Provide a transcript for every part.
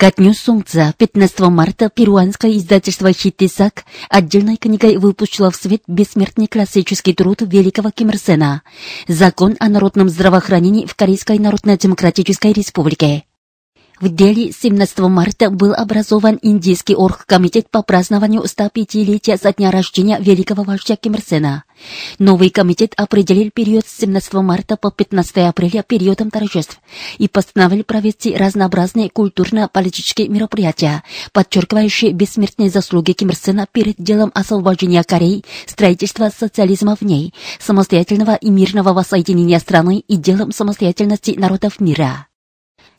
Ко дню солнца 15 марта перуанское издательство «Хиттисак» отдельной книгой выпустило в свет бессмертный классический труд великого Ким Ир Сена «Закон о народном здравоохранении в Корейской Народно-Демократической Республике». В Дели 17 марта был образован Индийский оргкомитет по празднованию 105-летия со дня рождения великого вождя Ким Ир Сена. Новый комитет определил период с 17 марта по 15 апреля периодом торжеств и постановил провести разнообразные культурно-политические мероприятия, подчеркивающие бессмертные заслуги Ким Ир Сена перед делом освобождения Кореи, строительства социализма в ней, самостоятельного и мирного воссоединения страны и делом самостоятельности народов мира.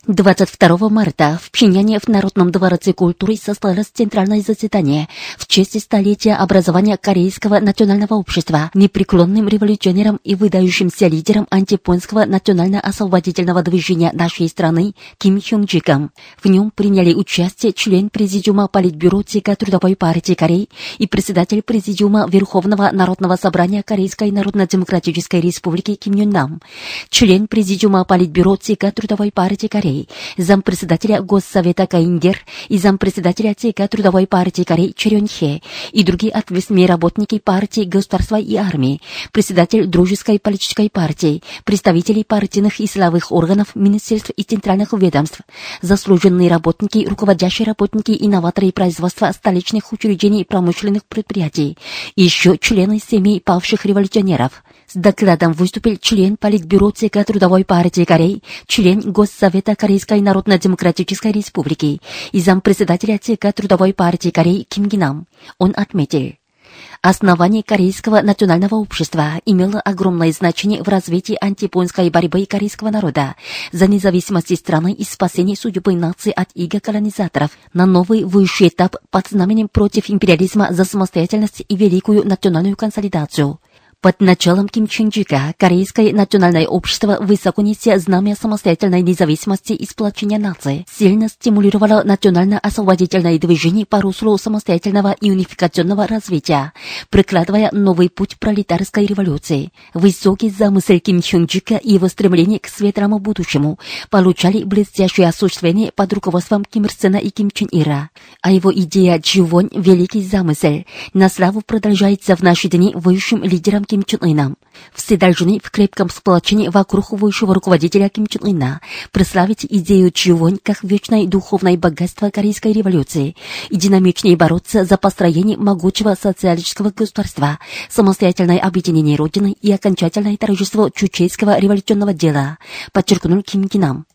22 марта в Пхеньяне в Народном дворце культуры состоялось центральное заседание в честь столетия образования Корейского национального общества, непреклонным революционером и выдающимся лидером антипонского национально-освободительного движения нашей страны Ким Хюнджиком. В нем приняли участие член Президиума Политбюро ЦК Трудовой партии Кореи и председатель Президиума Верховного Народного собрания Корейской Народно-Демократической Республики Ким Юн Нам, член Президиума Политбюро ЦК Трудовой партии Кореи, зампредседателя Госсовета Каиндер и зампредседателя ЦК Трудовой партии Кореи Черен Хе и другие ответственные работники партии, государства и армии, председатель Дружеской политической партии, представители партийных и силовых органов, министерств и центральных ведомств, заслуженные работники, руководящие работники и новаторы производства столичных учреждений и промышленных предприятий, и еще члены семей павших революционеров. С докладом выступил член Политбюро ЦК Трудовой партии Кореи, член Госсовета Корейской Народно-Демократической Республики и зампредседателя ЦК Трудовой партии Кореи Ким Гинам. Он отметил, Основание Корейского национального общества имело огромное значение в развитии антипонской борьбы корейского народа за независимость страны и спасение судьбы нации от иго колонизаторов на новый высший этап под знаменем против империализма за самостоятельность и великую национальную консолидацию. Под началом Ким Чен Чжика Корейское национальное общество, высоко неся знамя самостоятельной независимости и сплочения нации, сильно стимулировало национально-освободительное движение по руслу самостоятельного и унификационного развития, прокладывая новый путь пролетарской революции. Высокий замысел Ким Чен Чжика и его стремление к светлому будущему получали блестящее осуществление под руководством Ким Ир Сена и Ким Чен Ира. А его идея Дживонь «Великий замысел» на славу продолжается в наши дни высшим лидером Ким Чен Ыном. Все должны в крепком сплочении вокруг высшего руководителя Ким Чен Ына прославить идею Чивонь как вечное духовное богатство Корейской революции и динамичнее бороться за построение могучего социалистического государства, самостоятельное объединение Родины и окончательное торжество чучейского революционного дела, подчеркнул Ким Кинам.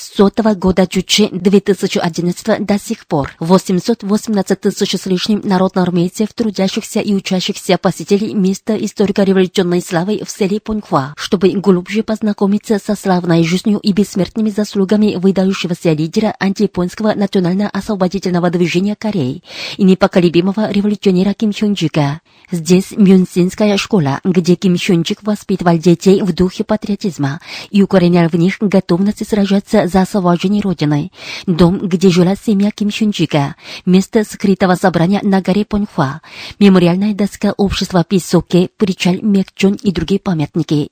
С сотого года Чучи 2011 до сих пор 818 тысяч с лишним народноармейцев, трудящихся и учащихся посетили место историко-революционной славы в селе Понхва, чтобы глубже познакомиться со славной жизнью и бессмертными заслугами выдающегося лидера антияпонского национально-освободительного движения Кореи и непоколебимого революционера Ким Хёнджика. Здесь Мюнсинская школа, где Ким Хёнджик воспитывал детей в духе патриотизма и укоренял в них готовность сражаться за освобождение Родины. Дом, где жила семья Ким Хюнджика. Место скрытого собрания на горе Понхва. Мемориальная доска общества Писоке, причаль Мекчон и другие памятники.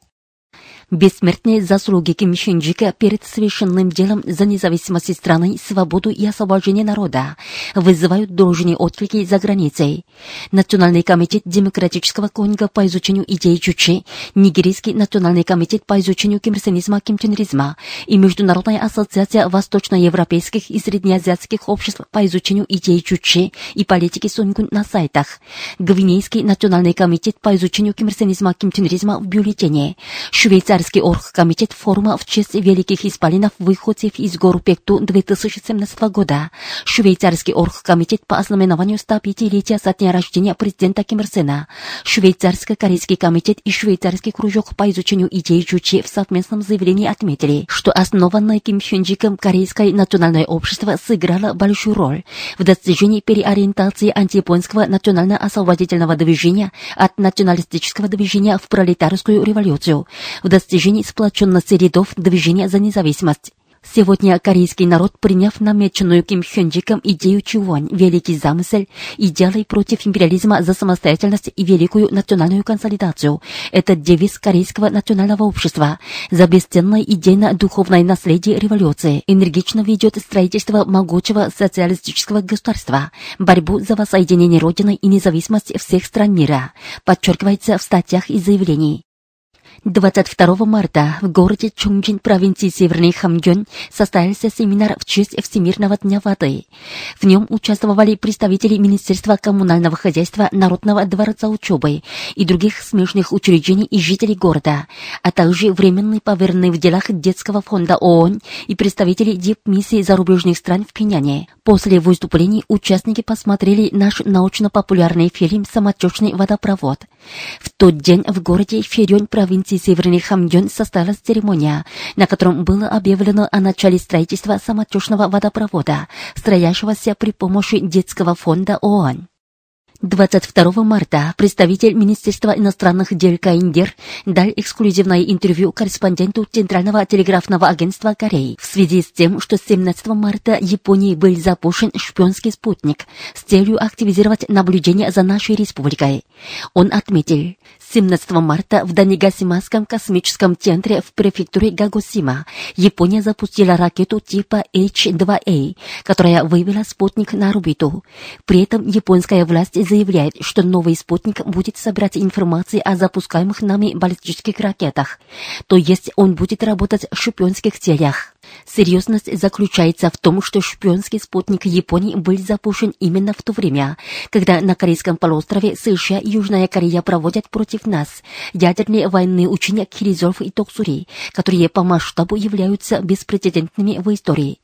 Бессмертные заслуги Ким Шинджика перед совершенным делом за независимость страны, свободу и освобождение народа вызывают должные отклики за границей. Национальный комитет демократического конга по изучению идей Чучи, Нигерийский национальный комитет по изучению кимрсенизма, кимченризма и Международная ассоциация восточноевропейских и среднеазиатских обществ по изучению идей Чучи и политики Сунгун на сайтах. Гвинейский национальный комитет по изучению кимрсенизма, кимченризма в бюллетене. Швейцарий Швейцарский оргкомитет форума в честь великих исполинов выходцев из гор Пекту 2017 года. Швейцарский оргкомитет по ознаменованию 105-летия со дня рождения президента Ким Ир Сена. Швейцарско-корейский комитет и швейцарский кружок по изучению идей Чучи в совместном заявлении отметили, что основанное Ким Хюнджиком Корейское национальное общество сыграло большую роль в достижении переориентации антияпонского национально-освободительного движения от националистического движения в пролетарскую революцию, в достижении сплоченности рядов движения за независимость. Сегодня корейский народ, приняв намеченную Ким Хёнджиком идею Чувонь, великий замысел, идеалы против империализма за самостоятельность и великую национальную консолидацию, это девиз корейского национального общества, за бесценное идейно-духовное наследие революции, энергично ведет строительство могучего социалистического государства, борьбу за воссоединение Родины и независимость всех стран мира, подчеркивается в статьях и заявлений. 22 марта в городе Чунджин провинции Северный Хамгён состоялся семинар в честь Всемирного дня воды. В нем участвовали представители Министерства коммунального хозяйства Народного дворца учебы и других смежных учреждений и жителей города, а также временный поверенный в делах детского фонда ООН и представители дипмиссии зарубежных стран в Пиняне. После выступлений участники посмотрели наш научно-популярный фильм «Самотечный водопровод». В тот день в городе Ферёнь провинции Северный Хамдён состоялась церемония, на котором было объявлено о начале строительства самотечного водопровода, строящегося при помощи детского фонда ООН. 22 марта представитель Министерства иностранных дел Каиндер дал эксклюзивное интервью корреспонденту Центрального телеграфного агентства Кореи в связи с тем, что 17 марта Японии был запущен шпионский спутник с целью активизировать наблюдение за нашей республикой. Он отметил, 17 марта в Данигасимасском космическом центре в префектуре Гагосима Япония запустила ракету типа H-2A, которая вывела спутник на орбиту. При этом японская власть заявляет, что новый спутник будет собирать информацию о запускаемых нами баллистических ракетах, то есть он будет работать в шпионских целях. Серьезность заключается в том, что шпионский спутник Японии был запущен именно в то время, когда на Корейском полуострове США и Южная Корея проводят против нас ядерные военные учения Киризов и Токсури, которые по масштабу являются беспрецедентными в истории.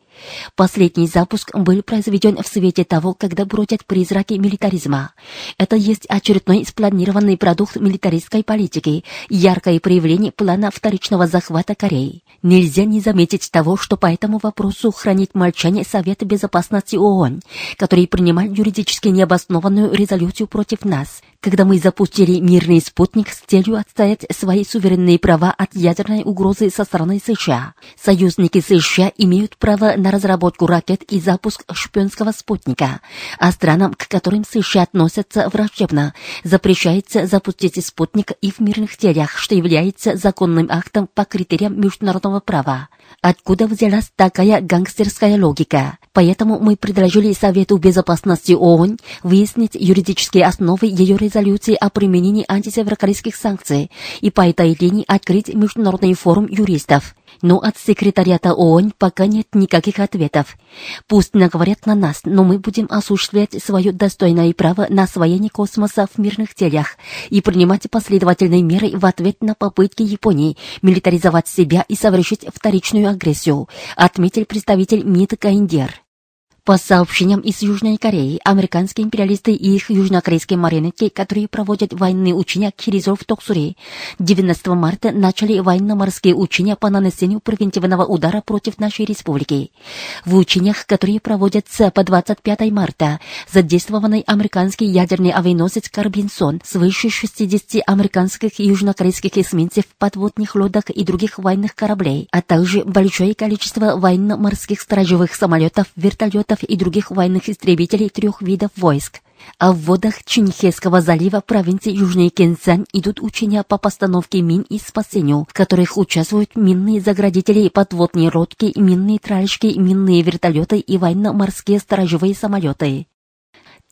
Последний запуск был произведен в свете того, когда бродят призраки милитаризма. Это есть очередной спланированный продукт милитаристской политики, яркое проявление плана вторичного захвата Кореи. Нельзя не заметить того, что по этому вопросу хранит молчание Совета Безопасности ООН, который принимал юридически необоснованную резолюцию против нас, когда мы запустили мирный спутник с целью отстоять свои суверенные права от ядерной угрозы со стороны США. Союзники США имеют право на разработку ракет и запуск шпионского спутника, а странам, к которым США относятся враждебно, запрещается запустить спутник и в мирных целях, что является законным актом по критериям международного права. Откуда взялась такая гангстерская логика? Поэтому мы предложили Совету Безопасности ООН выяснить юридические основы ее резолюции о применении антисеверокорейских санкций и по этой линии открыть международный форум юристов. Но от секретариата ООН пока нет никаких ответов. Пусть наговорят на нас, но мы будем осуществлять свое достойное право на освоение космоса в мирных целях и принимать последовательные меры в ответ на попытки Японии милитаризовать себя и совершить вторичную агрессию, отметил представитель МИД Каиндер. По сообщениям из Южной Кореи, американские империалисты и их южнокорейские марионетки, которые проводят военные учения Киризор в Токсуре, 19 марта начали военно-морские учения по нанесению превентивного удара против нашей республики. В учениях, которые проводятся по 25 марта, задействованный американский ядерный авианосец Карбинсон, свыше 60 американских и южнокорейских эсминцев, подводных лодок и других военных кораблей, а также большое количество военно-морских сторожевых самолетов, вертолетов, и других военных истребителей трех видов войск. А в водах Чинхесского залива провинции Южный Кенсан идут учения по постановке мин и спасению, в которых участвуют минные заградители, подводные лодки, минные тральщики, минные вертолеты и военно-морские сторожевые самолеты.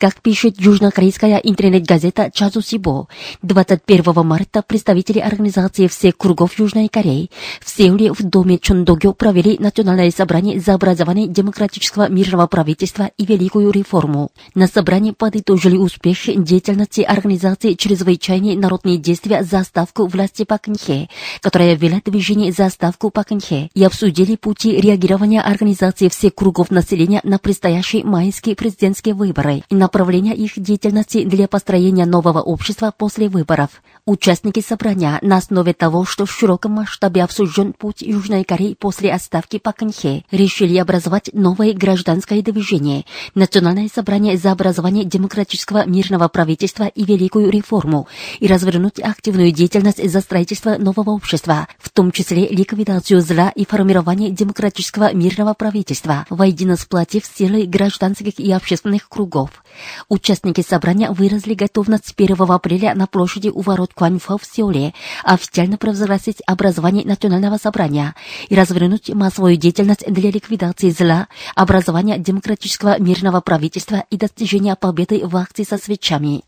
Как пишет южнокорейская интернет-газета Чазусибо, 21 марта представители организации всех кругов Южной Кореи в Сеуле в доме Чондогё провели национальное собрание за образование демократического мирного правительства и великую реформу. На собрании подытожили успех деятельности организации чрезвычайные народные действия за ставку власти Пакнхе, которая вела движение за ставку Пакнхе, и обсудили пути реагирования организации всех кругов населения на предстоящие майские президентские выборы и направления их деятельности для построения нового общества после выборов. Участники собрания на основе того, что в широком масштабе обсужден путь Южной Кореи после отставки Паканхе, решили образовать новое гражданское движение, Национальное собрание за образование демократического мирного правительства и великую реформу, и развернуть активную деятельность за строительство нового общества, в том числе ликвидацию зла и формирование демократического мирного правительства, воедино сплотив силы гражданских и общественных кругов. Участники собрания выразили готовность с 1 апреля на площади у ворот Куаньфа в Сеуле официально провозгласить образование национального собрания и развернуть массовую деятельность для ликвидации зла, образования демократического мирного правительства и достижения победы в акции со свечами.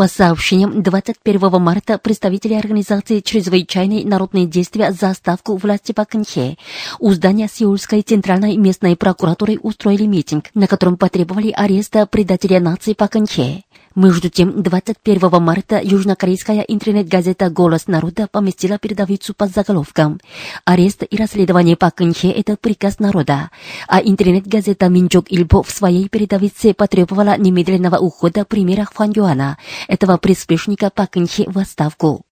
По сообщениям 21 марта представители организации «Чрезвычайные народные действия за ставку власти по Канхе» у здания Сеульской центральной местной прокуратуры устроили митинг, на котором потребовали ареста предателя нации по Канхе. Между тем, 21 марта южнокорейская интернет-газета «Голос народа» поместила передовицу под заголовком «Арест и расследование Пак Кынхе – это приказ народа», а интернет-газета «Минчок Ильбо» в своей передовице потребовала немедленного ухода премьера Хван Юана, этого приспешника Пак Кынхе в отставку.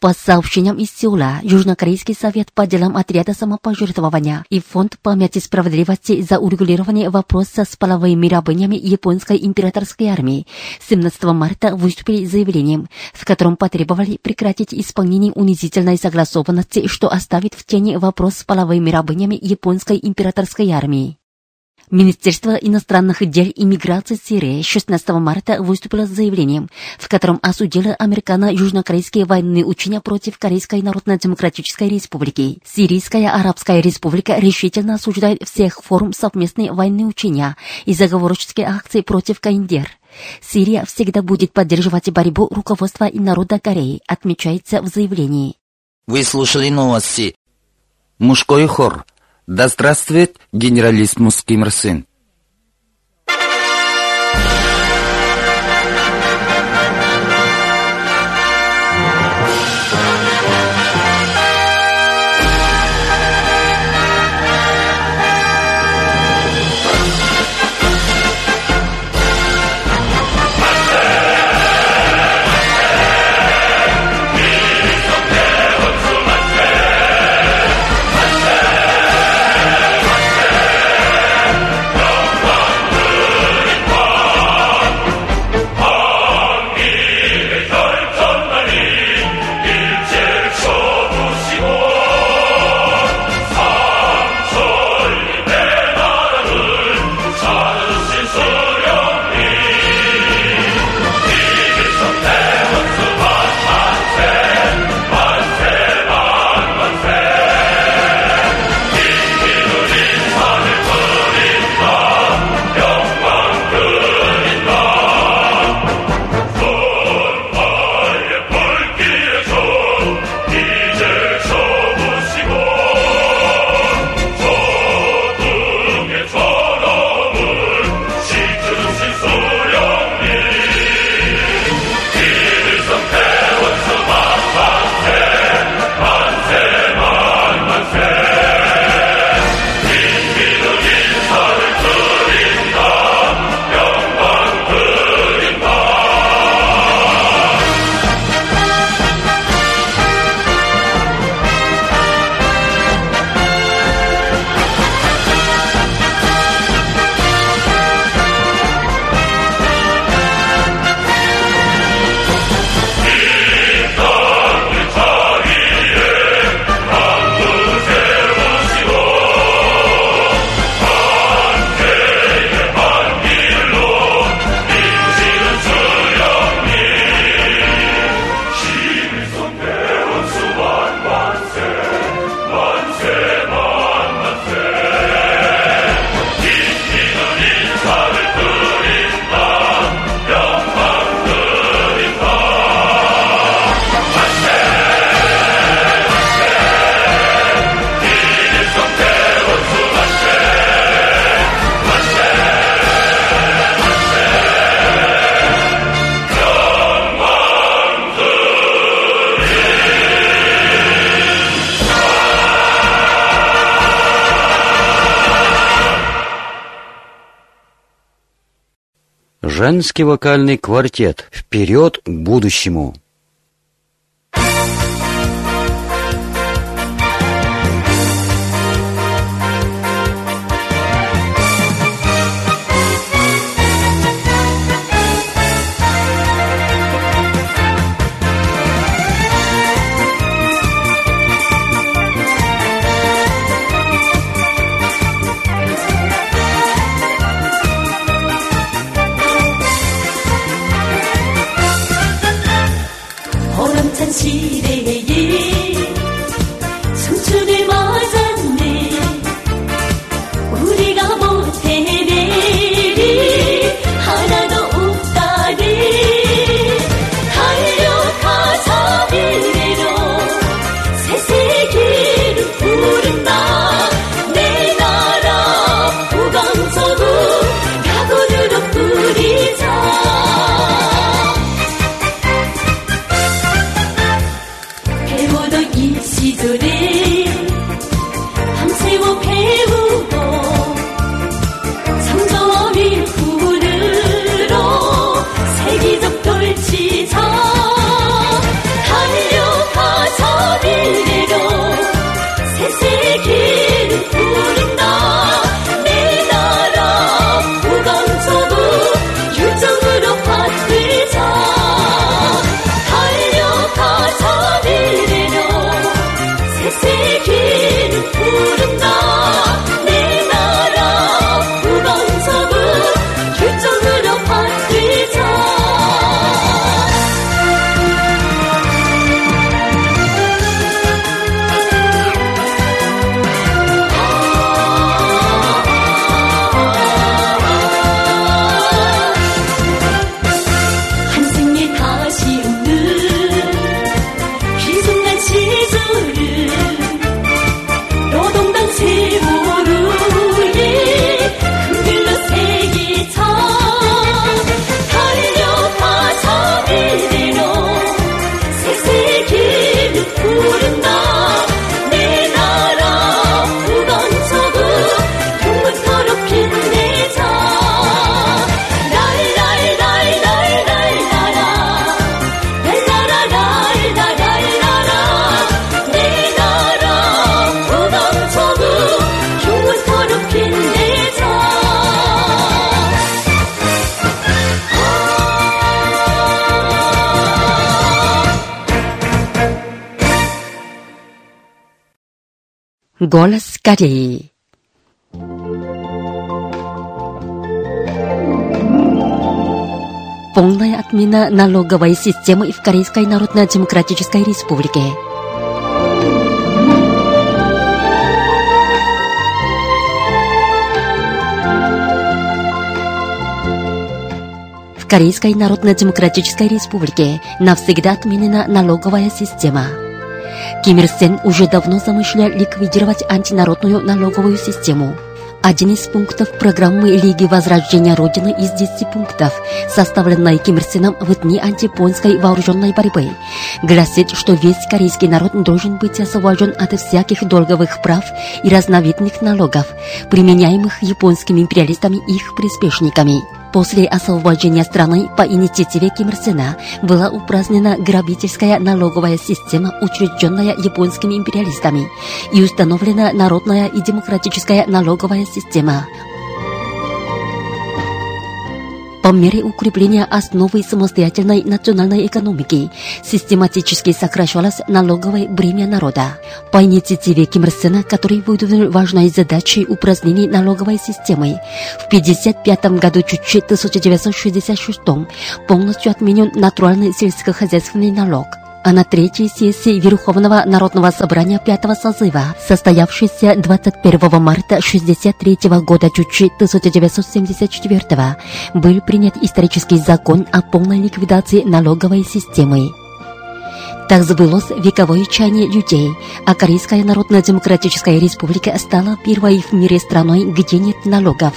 По сообщениям из Сеула, Южнокорейский совет по делам отряда самопожертвования и Фонд памяти справедливости за урегулирование вопроса с половыми рабынями японской императорской армии 17 марта выступили с заявлением, в котором потребовали прекратить исполнение унизительной согласованности, что оставит в тени вопрос с половыми рабынями японской императорской армии. Министерство иностранных дел и миграции Сирии 16 марта выступило с заявлением, в котором осудило американо-южнокорейские военные учения против Корейской Народно-Демократической Республики. Сирийская Арабская Республика решительно осуждает всех форм совместной военные учения и заговорческие акции против Каиндер. Сирия всегда будет поддерживать борьбу руководства и народа Кореи, отмечается в заявлении. Вы слушали новости. Мужской хор – да здравствует генералиссимус Ким Сен! Женский вокальный квартет «Вперед к будущему». Голос Кореи. Полная отмена налоговой системы в Корейской Народно-Демократической Республике. В Корейской Народно-Демократической Республике навсегда отменена налоговая система. Ким Ир Сен уже давно замышлял ликвидировать антинародную налоговую систему. Один из пунктов программы Лиги Возрождения Родины из 10 пунктов, составленной Ким Ир Сеном в дни антипонской вооруженной борьбы, гласит, что весь корейский народ должен быть освобожден от всяких долговых прав и разновидных налогов, применяемых японскими империалистами и их приспешниками. После освобождения страны по инициативе Ким Ир Сена была упразднена грабительская налоговая система, учрежденная японскими империалистами, и установлена народная и демократическая налоговая система. По мере укрепления основы самостоятельной национальной экономики систематически сокращалось налоговое бремя народа. По инициативе Ким Ир Сена, который выдвинул важной задачей упразднения налоговой системы, в 1955 году чуть 1966 полностью отменен натуральный сельскохозяйственный налог а на третьей сессии Верховного Народного Собрания пятого созыва, состоявшейся 21 марта 1963 года Чучи 1974 был принят исторический закон о полной ликвидации налоговой системы. Так сбылось вековое чаяние людей, а Корейская Народно-Демократическая Республика стала первой в мире страной, где нет налогов.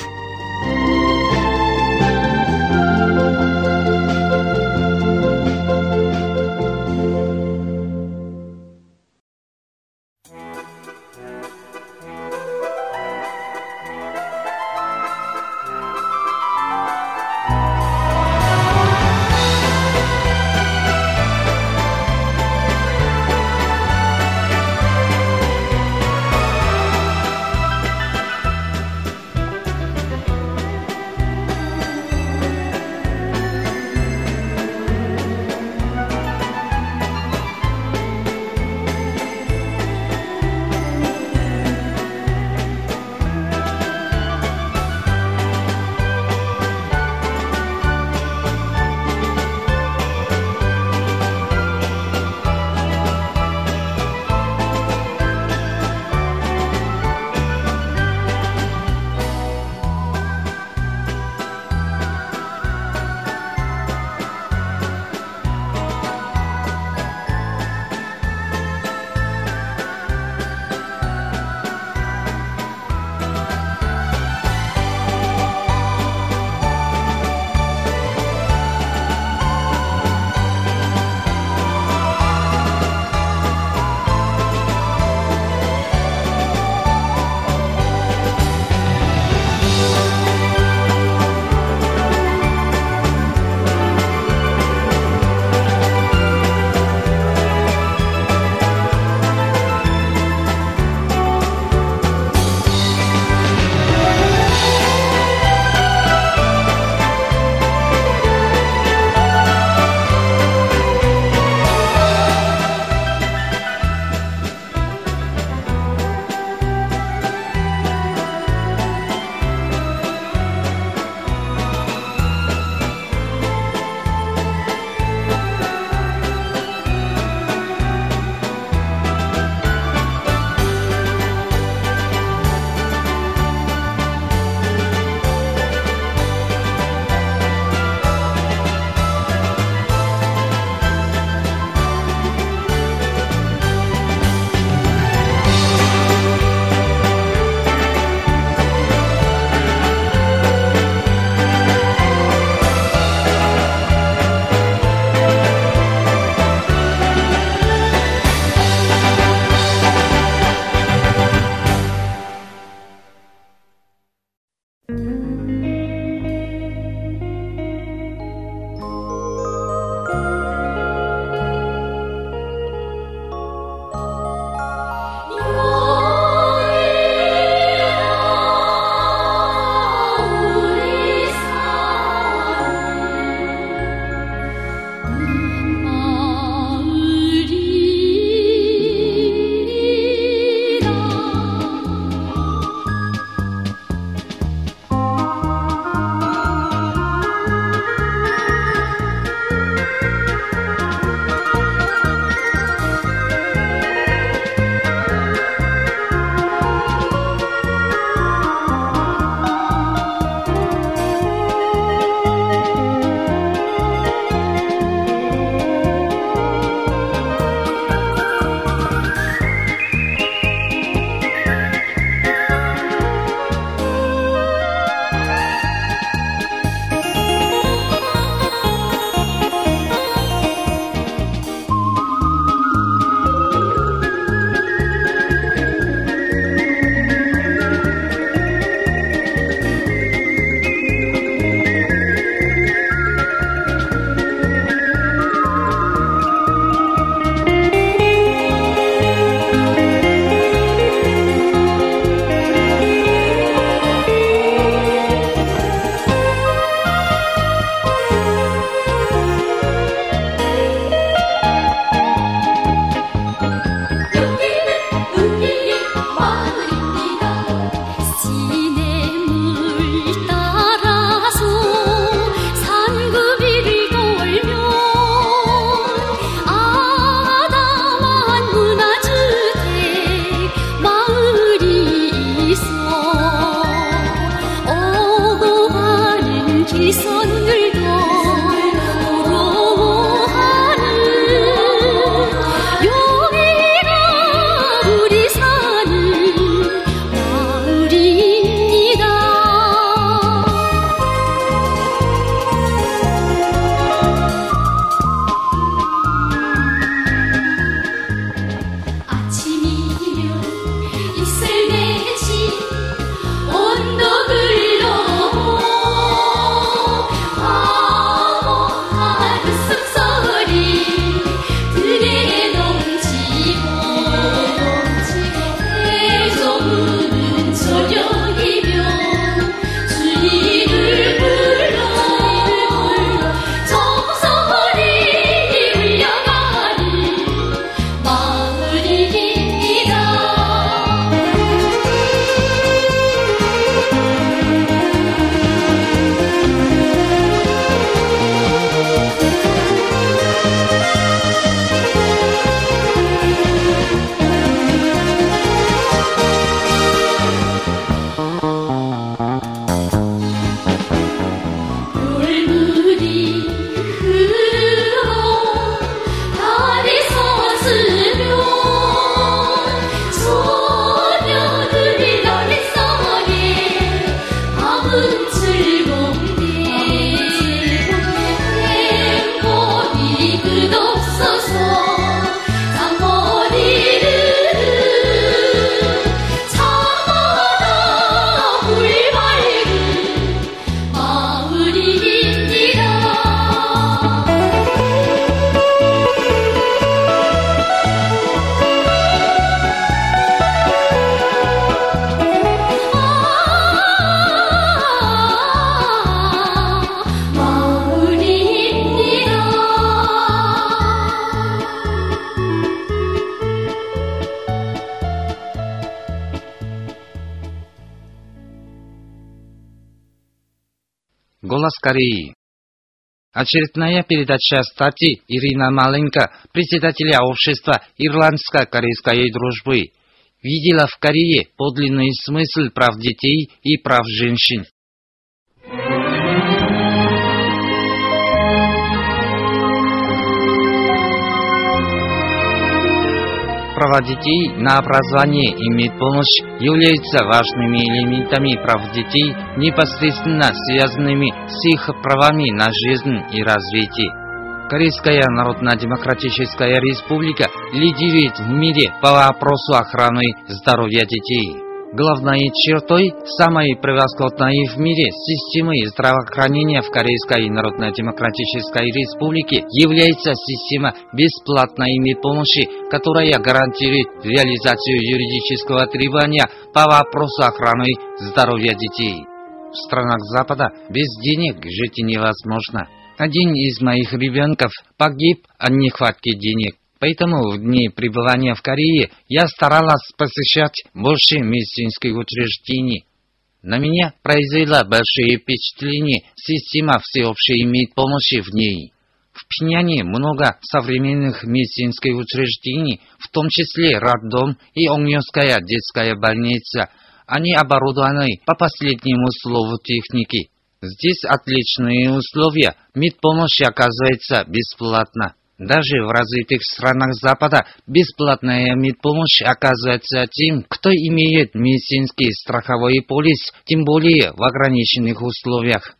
«Голос Кореи». Очередная передача статьи Ирина Маленко, председателя общества Ирландско-корейской дружбы, видела в Корее подлинный смысл прав детей и прав женщин. Права детей на образование и медпомощь являются важными элементами прав детей, непосредственно связанными с их правами на жизнь и развитие. Корейская Народно-Демократическая Республика лидирует в мире по вопросу охраны здоровья детей. Главной чертой самой превосходной в мире системы здравоохранения в Корейской Народно-Демократической Республике является система бесплатной медпомощи, которая гарантирует реализацию юридического требования по вопросу охраны здоровья детей. В странах Запада без денег жить невозможно. Один из моих ребенков погиб от нехватки денег. Поэтому в дни пребывания в Корее я старалась посещать больше медицинских учреждений. На меня произвела большое впечатление система всеобщей медпомощи в ней. В Пхеньяне много современных медицинских учреждений, в том числе роддом и Огнёвская детская больница. Они оборудованы по последнему слову техники. Здесь отличные условия, медпомощь оказывается бесплатно. Даже в развитых странах Запада бесплатная медпомощь оказывается тем, кто имеет медицинский страховой полис, тем более в ограниченных условиях.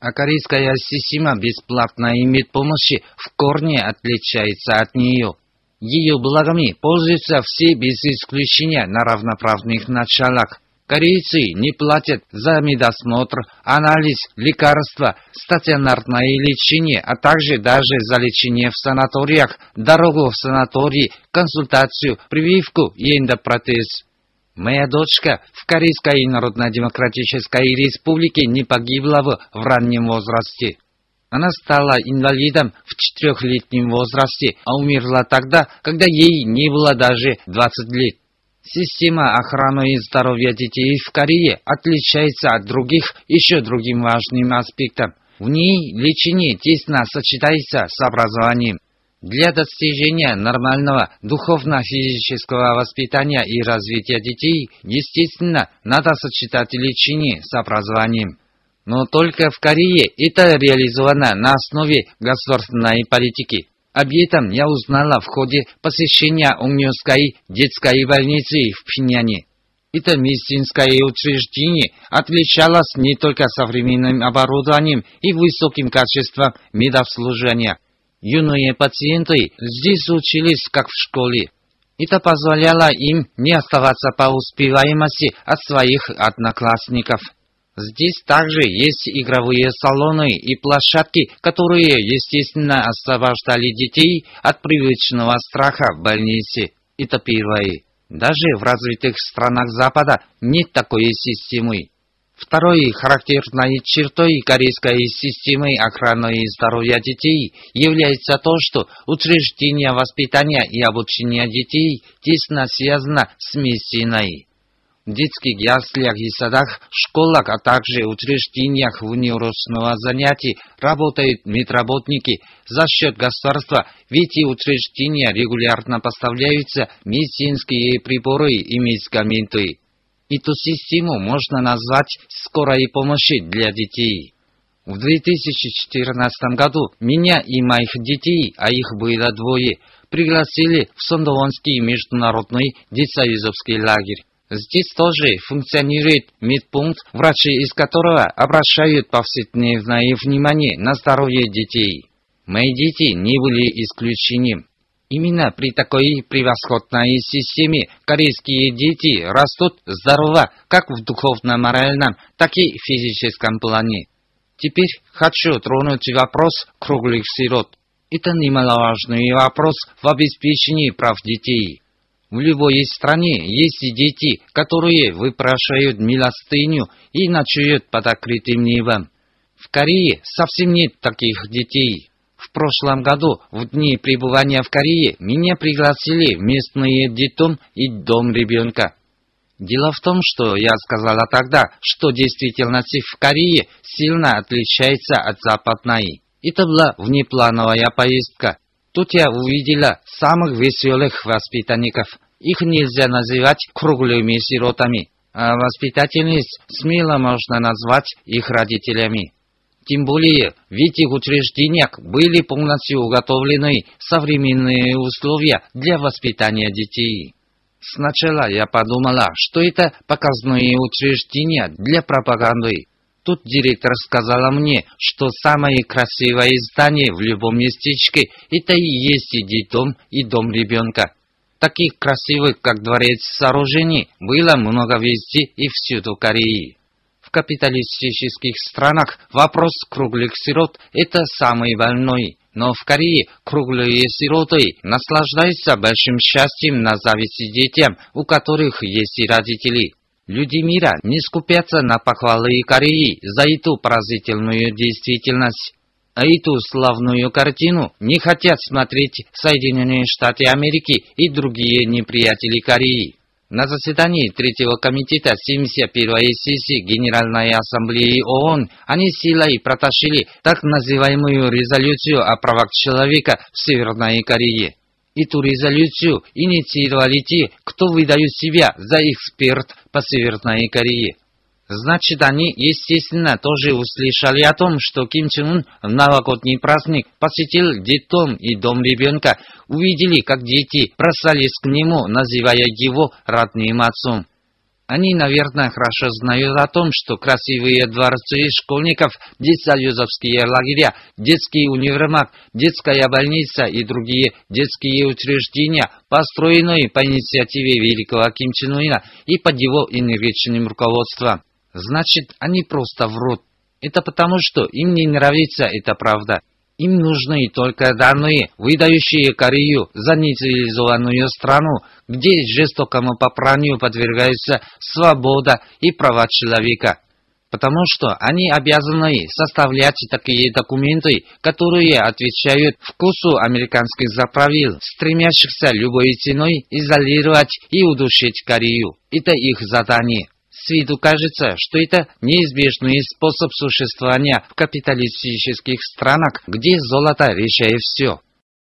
А корейская система бесплатной медпомощи в корне отличается от нее. Ее благами пользуются все без исключения на равноправных началах. Корейцы не платят за медосмотр, анализ, лекарства, стационарное лечение, а также даже за лечение в санаториях, дорогу в санаторий, консультацию, прививку и эндопротез. Моя дочка в Корейской Народно-Демократической Республике не погибла в, в раннем возрасте. Она стала инвалидом в четырехлетнем возрасте, а умерла тогда, когда ей не было даже 20 лет. Система охраны здоровья детей в Корее отличается от других еще другим важным аспектом. В ней лечение тесно сочетается с образованием. Для достижения нормального духовно-физического воспитания и развития детей, естественно, надо сочетать лечение с образованием. Но только в Корее это реализовано на основе государственной политики. Об этом я узнала в ходе посещения Огнёвской детской больницы в Пхеньяне. Это медицинское учреждение отличалось не только современным оборудованием и высоким качеством медобслуживания. Юные пациенты здесь учились как в школе. Это позволяло им не оставаться по успеваемости от своих одноклассников. Здесь также есть игровые салоны и площадки, которые, естественно, освобождали детей от привычного страха в больнице. Это первое. Даже в развитых странах Запада нет такой системы. Второй характерной чертой корейской системы охраны здоровья детей является то, что учреждение воспитания и обучения детей тесно связано с медициной детских яслях и садах, школах, а также учреждениях внеурочного занятий работают медработники за счет государства, в эти учреждения регулярно поставляются медицинские приборы и медикаменты. Эту систему можно назвать скорой помощи для детей. В 2014 году меня и моих детей, а их было двое, пригласили в Сондовонский международный детсоюзовский лагерь. Здесь тоже функционирует медпункт, врачи из которого обращают повседневное внимание на здоровье детей. Мои дети не были исключением. Именно при такой превосходной системе корейские дети растут здорово как в духовно-моральном, так и в физическом плане. Теперь хочу тронуть вопрос круглых сирот. Это немаловажный вопрос в обеспечении прав детей. В любой стране есть дети, которые выпрашивают милостыню и ночуют под открытым небом. В Корее совсем нет таких детей. В прошлом году, в дни пребывания в Корее, меня пригласили в местный детдом и дом ребенка. Дело в том, что я сказала тогда, что действительность в Корее сильно отличается от западной. Это была внеплановая поездка. Тут я увидела самых веселых воспитанников. Их нельзя называть круглыми сиротами, а воспитательниц смело можно назвать их родителями. Тем более, в этих учреждениях были полностью уготовлены современные условия для воспитания детей. Сначала я подумала, что это показные учреждения для пропаганды. Тут директор сказала мне, что самое красивое здание в любом местечке – это и есть и детдом, и дом ребенка. Таких красивых, как дворец сооружений, было много везде и всюду Кореи. В капиталистических странах вопрос круглых сирот – это самый больной. Но в Корее круглые сироты наслаждаются большим счастьем на зависть детям, у которых есть и родители. Люди мира не скупятся на похвалы Кореи за эту поразительную действительность. А эту славную картину не хотят смотреть Соединенные Штаты Америки и другие неприятели Кореи. На заседании Третьего комитета 71-й сессии Генеральной Ассамблеи ООН они силой протащили так называемую резолюцию о правах человека в Северной Корее. Эту резолюцию инициировали те, кто выдают себя за эксперт по Северной Корее. Значит, они, естественно, тоже услышали о том, что Ким Чен Ын в новогодний праздник посетил детдом и дом ребенка, увидели, как дети бросались к нему, называя его родным отцом. Они, наверное, хорошо знают о том, что красивые дворцы школьников, детсоюзовские лагеря, детский универмаг, детская больница и другие детские учреждения, построенные по инициативе великого Ким Чен Ына и под его энергичным руководством. Значит, они просто врут. Это потому, что им не нравится эта правда. Им нужны только данные, выдающие Корею за нецивилизованную страну, где жестокому попранию подвергаются свобода и права человека. Потому что они обязаны составлять такие документы, которые отвечают вкусу американских заправил, стремящихся любой ценой изолировать и удушить Корею. Это их задание. С виду кажется, что это неизбежный способ существования в капиталистических странах, где золото решает все.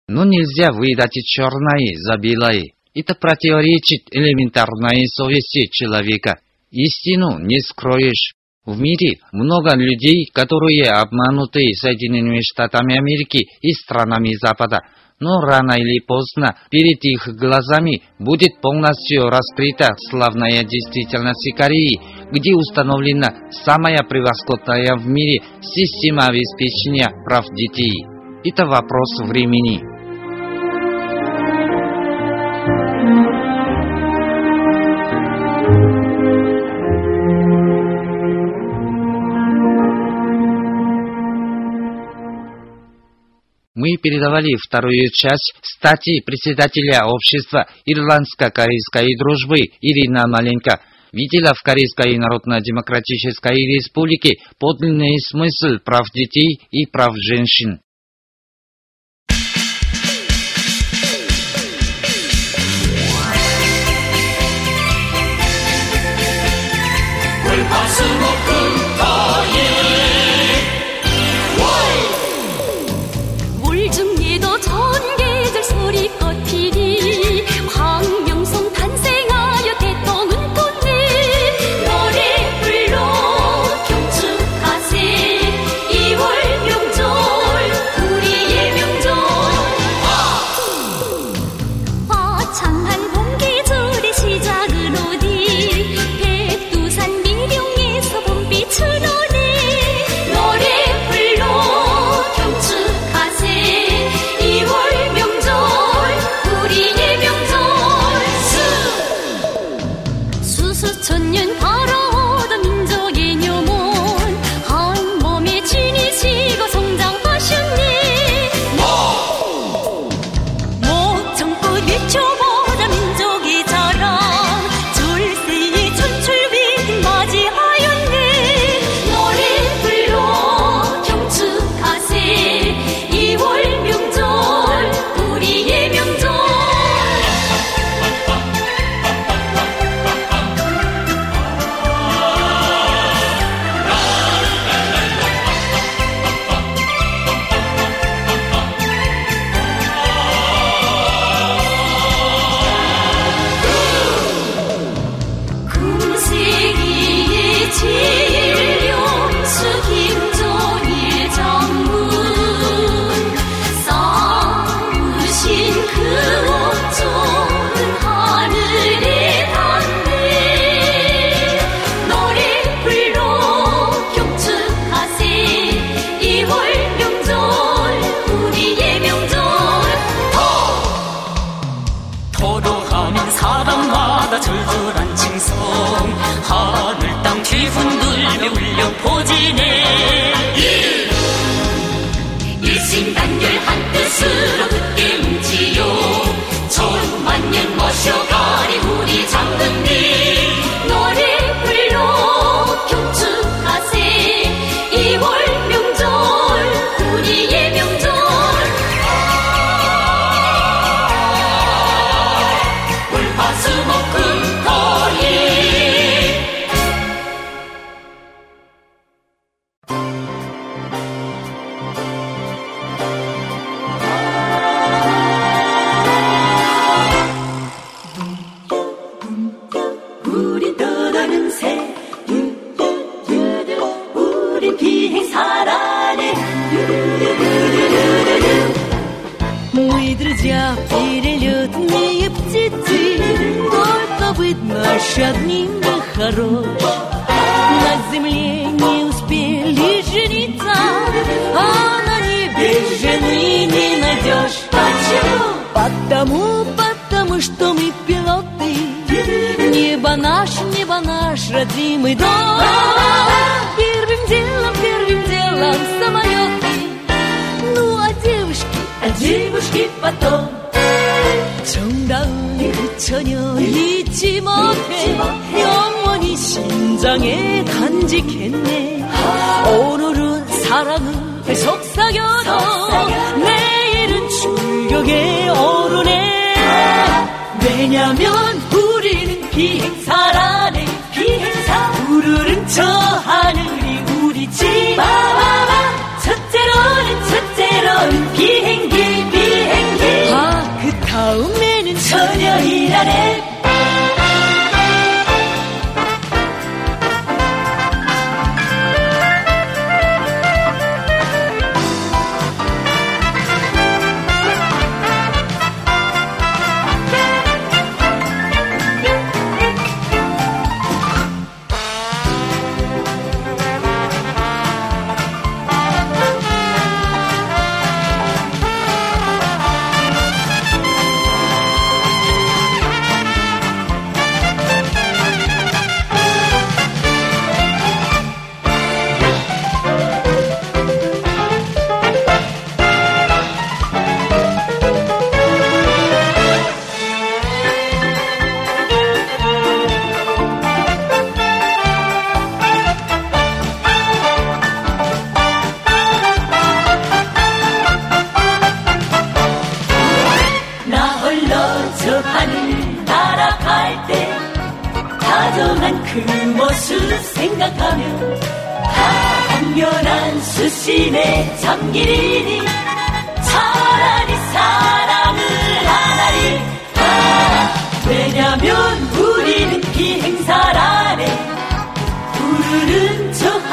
Но нельзя выдать черное за белое. Это противоречит элементарной совести человека. Истину не скроешь. В мире много людей, которые обмануты Соединенными Штатами Америки и странами Запада, но рано или поздно перед их глазами будет полностью раскрыта славная действительность Кореи, где установлена самая превосходная в мире система обеспечения прав детей. Это вопрос времени. Мы передавали вторую часть статьи председателя общества Ирландско-Корейской дружбы Ирина Маленко. Видела в Корейской Народно-Демократической Республике подлинный смысл прав детей и прав женщин. Internet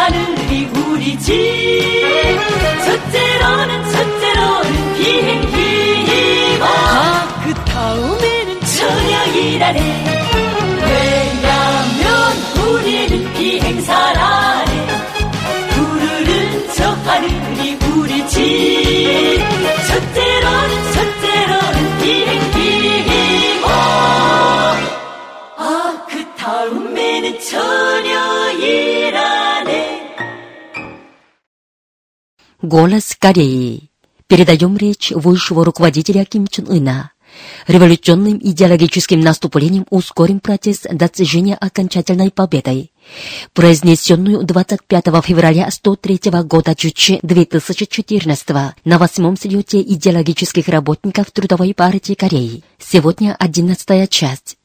하늘이 우리 집 첫째로는 첫째로는 비행기고 아, 그 다음에는 처녀이라네. 왜냐면 우리는 비행사라네. 부르는 저 하늘이 우리 집 첫째로는 첫째로는 비행기고 아그 다음에는 처녀 Голос Кореи. Передаем речь высшего руководителя Ким Чен Ына. Революционным идеологическим наступлением ускорим процесс достижения окончательной победой. Произнесенную 25 февраля 103 года Чучи 2014 на восьмом съезде идеологических работников Трудовой партии Кореи. Сегодня одиннадцатая часть.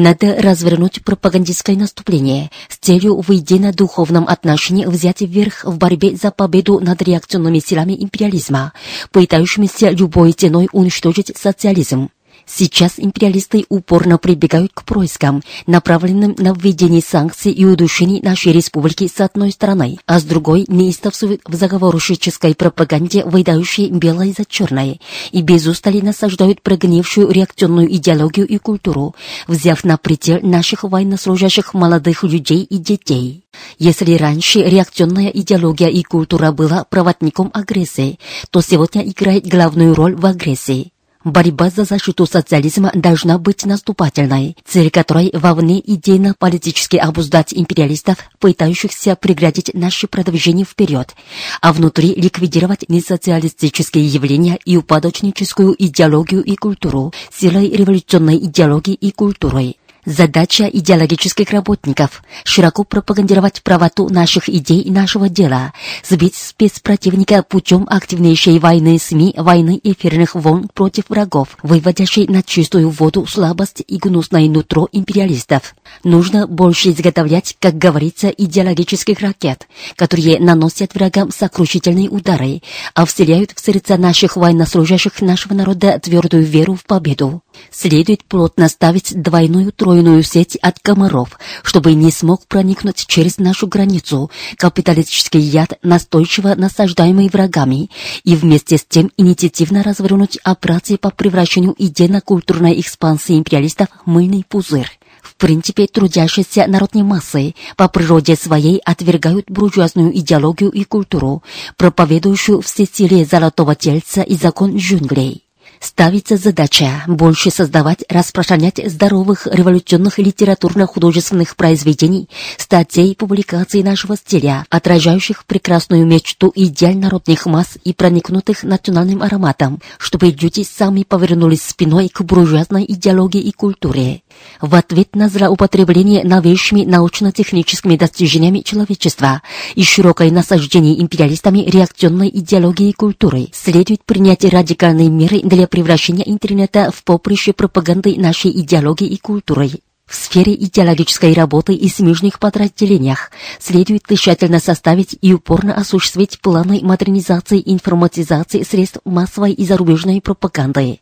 Надо развернуть пропагандистское наступление с целью в идейно-духовном отношении взять вверх в борьбе за победу над реакционными силами империализма, пытающимися любой ценой уничтожить социализм. Сейчас империалисты упорно прибегают к проискам, направленным на введение санкций и удушений нашей республики с одной стороны, а с другой неистовствуют в заговорщической пропаганде, выдающей белое за черное, и без устали насаждают прогнившую реакционную идеологию и культуру, взяв на предел наших военнослужащих молодых людей и детей. Если раньше реакционная идеология и культура была проводником агрессии, то сегодня играет главную роль в агрессии. Борьба за защиту социализма должна быть наступательной, цель которой вовне идейно-политически обуздать империалистов, пытающихся преградить наше продвижение вперед, а внутри ликвидировать несоциалистические явления и упадочническую идеологию и культуру силой революционной идеологии и культурой. Задача идеологических работников – широко пропагандировать правоту наших идей и нашего дела, сбить спецпротивника путем активнейшей войны СМИ, войны эфирных волн против врагов, выводящей на чистую воду слабость и гнусное нутро империалистов. Нужно больше изготовлять, как говорится, идеологических ракет, которые наносят врагам сокрушительные удары, а вселяют в сердца наших военнослужащих нашего народа твердую веру в победу. Следует плотно ставить двойную тройную сеть от комаров, чтобы не смог проникнуть через нашу границу капиталистический яд, настойчиво насаждаемый врагами, и вместе с тем инициативно развернуть операции по превращению идейно-культурной экспансии империалистов в мыльный пузырь. В принципе, трудящиеся народные массы по природе своей отвергают буржуазную идеологию и культуру, проповедующую все силе золотого тельца и закон джунглей. Ставится задача больше создавать, распространять здоровых революционных литературно-художественных произведений, статей публикаций нашего стиля, отражающих прекрасную мечту идеаль народных масс и проникнутых национальным ароматом, чтобы люди сами повернулись спиной к буржуазной идеологии и культуре. В ответ на злоупотребление новейшими научно-техническими достижениями человечества и широкое насаждение империалистами реакционной идеологии и культуры следует принять радикальные меры для превращения интернета в поприще пропаганды нашей идеологии и культуры. В сфере идеологической работы и смежных подразделениях следует тщательно составить и упорно осуществить планы модернизации и информатизации средств массовой и зарубежной пропаганды.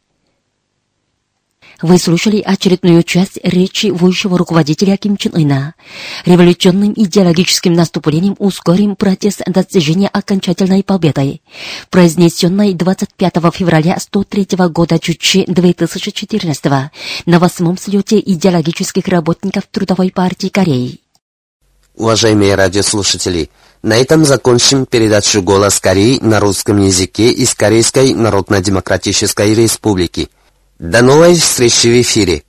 Вы слушали очередную часть речи высшего руководителя Ким Чен Ына. Революционным идеологическим наступлением ускорим процесс достижения окончательной победы, произнесенной 25 февраля 103 года Чучи 2014 на восьмом слете идеологических работников Трудовой партии Кореи. Уважаемые радиослушатели, на этом закончим передачу «Голос Кореи» на русском языке из Корейской Народно-Демократической Республики. До новой встречи в эфире.